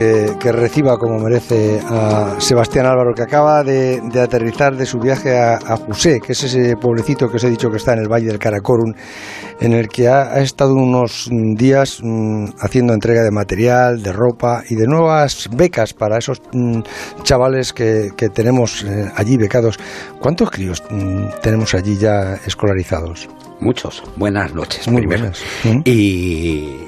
que, reciba como merece a Sebastián Álvaro, que acaba de, aterrizar de su viaje a, a, José, que es ese pueblecito que os he dicho que está en el Valle del Caracorum, en el que ha, estado unos días mm, haciendo entrega de material, de ropa y de nuevas becas para esos mm, chavales que, tenemos eh, allí becados. ¿Cuántos críos mm, tenemos allí ya escolarizados? Muchos. Buenas noches. Muy buenas. Y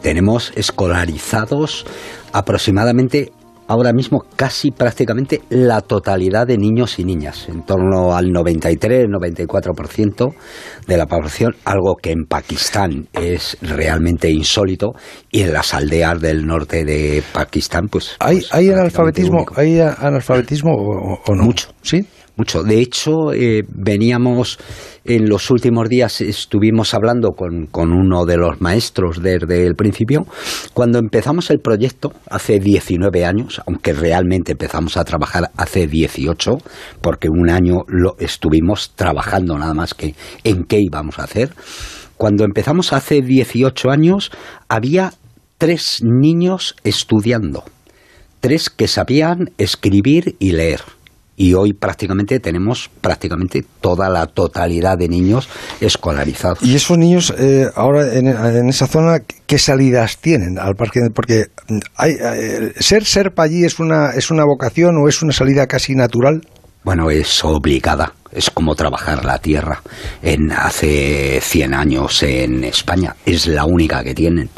tenemos escolarizados aproximadamente ahora mismo casi prácticamente la totalidad de niños y niñas, en torno al 93-94% de la población, algo que en Pakistán es realmente insólito y en las aldeas del norte de Pakistán, pues... ¿Hay, pues, hay analfabetismo, ¿hay analfabetismo o no? Mucho. ¿Sí? Mucho. De hecho, eh, veníamos en los últimos días, estuvimos hablando con, con, uno de los maestros desde el principio. Cuando empezamos el proyecto, hace 19 años, aunque realmente empezamos a trabajar hace 18, porque un año lo estuvimos trabajando nada más que en qué íbamos a hacer. Cuando empezamos hace 18 años, había tres niños estudiando, tres que sabían escribir y leer y hoy prácticamente tenemos prácticamente toda la totalidad de niños escolarizados. ¿Y esos niños eh, ahora en, esa zona qué salidas tienen al parque? Porque hay, eh, ser serpa allí es una, es una vocación o es una salida casi natural. Bueno, es obligada. Es como trabajar la tierra. En hace 100 años en España es la única que tienen.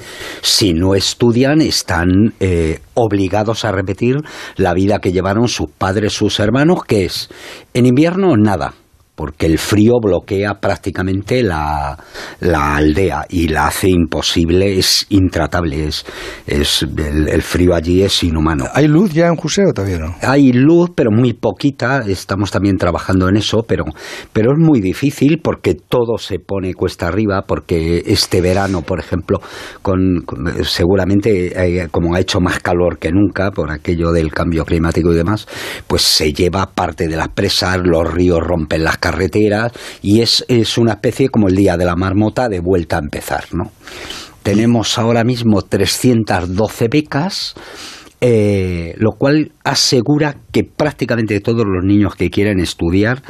Si no estudian, están eh, obligados a repetir la vida que llevaron sus padres, sus hermanos, que es en invierno nada porque el frío bloquea prácticamente la, aldea y la hace imposible, es intratable, es, es el, frío allí es inhumano. ¿Hay luz ya en Juseo todavía no? Hay luz, pero muy poquita, estamos también trabajando en eso, pero, pero es muy difícil porque todo se pone cuesta arriba, porque este verano, por ejemplo, con, seguramente eh, como ha hecho más calor que nunca por aquello del cambio climático y demás, pues se lleva parte de las presas, los ríos rompen las carreteras y es, es una especie como el día de la marmota de vuelta a empezar, ¿no? Tenemos ahora mismo 312 becas, eh, lo cual asegura que prácticamente todos los niños que quieren estudiar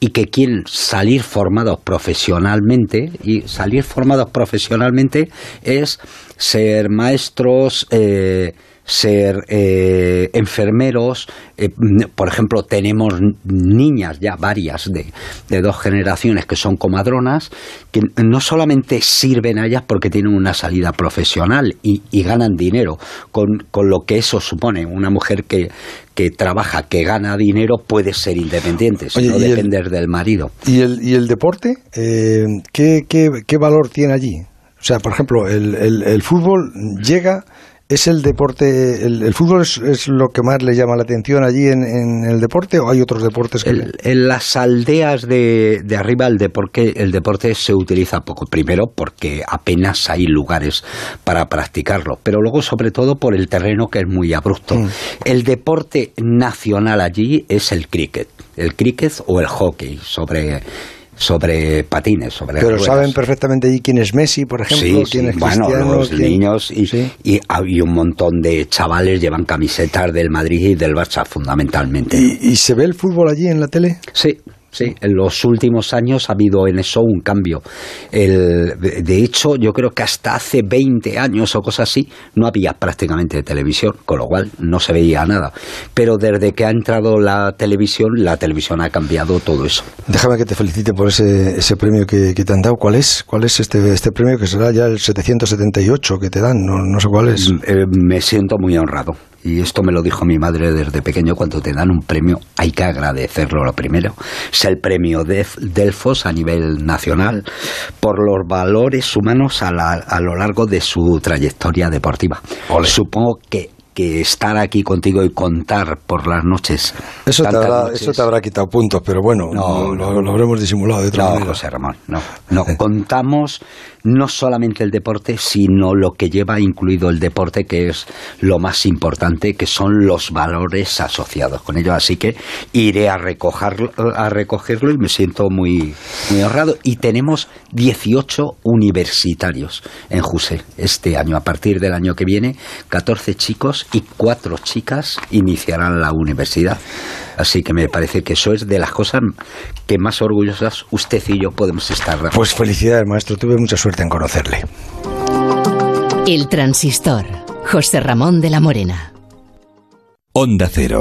y que quieren salir formados profesionalmente, y salir formados profesionalmente es ser maestros, eh, ser eh, enfermeros. Eh, por ejemplo, tenemos niñas ya varias de, de, dos generaciones que son comadronas, que no solamente sirven a ellas porque tienen una salida profesional y, ganan dinero, con, con, lo que eso supone. Una mujer que, que trabaja, que gana dinero, puede ser independiente, no depender del marido. ¿Y el, y el deporte? Eh, ¿qué, qué, qué valor tiene allí? O sea, por ejemplo, el, el, el fútbol llega ¿Es el deporte, el, fútbol es, lo que más le llama la atención allí en, el deporte o hay otros deportes que... en las aldeas de, arriba el deporte, el deporte se utiliza poco. Primero porque apenas hay lugares para practicarlo, pero luego sobre todo por el terreno que es muy abrupto. Mm. El deporte nacional allí es el cricket. El cricket o el hockey sobre sobre patines, sobre Pero saben perfectamente allí quién es Messi, por ejemplo, quién es bueno, los niños y, y, hay un montón de chavales llevan camisetas del Madrid y del Barça fundamentalmente. ¿Y, se ve el fútbol allí en la tele? Sí, Sí, en los últimos años ha habido en eso un cambio. El, de hecho, yo creo que hasta hace 20 años o cosas así no había prácticamente televisión, con lo cual no se veía nada. Pero desde que ha entrado la televisión, la televisión ha cambiado todo eso. Déjame que te felicite por ese, ese premio que, te han dado. ¿Cuál es? ¿Cuál es este, este premio que será ya el 778 que te dan? No, no sé cuál es. Eh, me siento muy honrado y esto me lo dijo mi madre desde pequeño, cuando te dan un premio hay que agradecerlo lo primero. Es el premio Delfos a nivel nacional por los valores humanos a, a lo largo de su trayectoria deportiva. Supongo que que estar aquí contigo y contar por las noches. Eso, te habrá, eso te habrá quitado puntos, pero bueno, no, lo, habremos disimulado de otra no, José Ramón, no. no contamos no solamente el deporte, sino lo que lleva incluido el deporte, que es lo más importante, que son los valores asociados con ello. Así que iré a recogerlo, a recogerlo y me siento muy, muy honrado. Y tenemos 18 universitarios en Juse este año. A partir del año que viene, 14 chicos y 4 chicas iniciarán la universidad. Así que me parece que eso es de las cosas que más orgullosas usted y yo podemos estar. Pues felicidades, maestro. Tuve mucha suerte en conocerle. El transistor. José Ramón de la Morena. Onda Cero.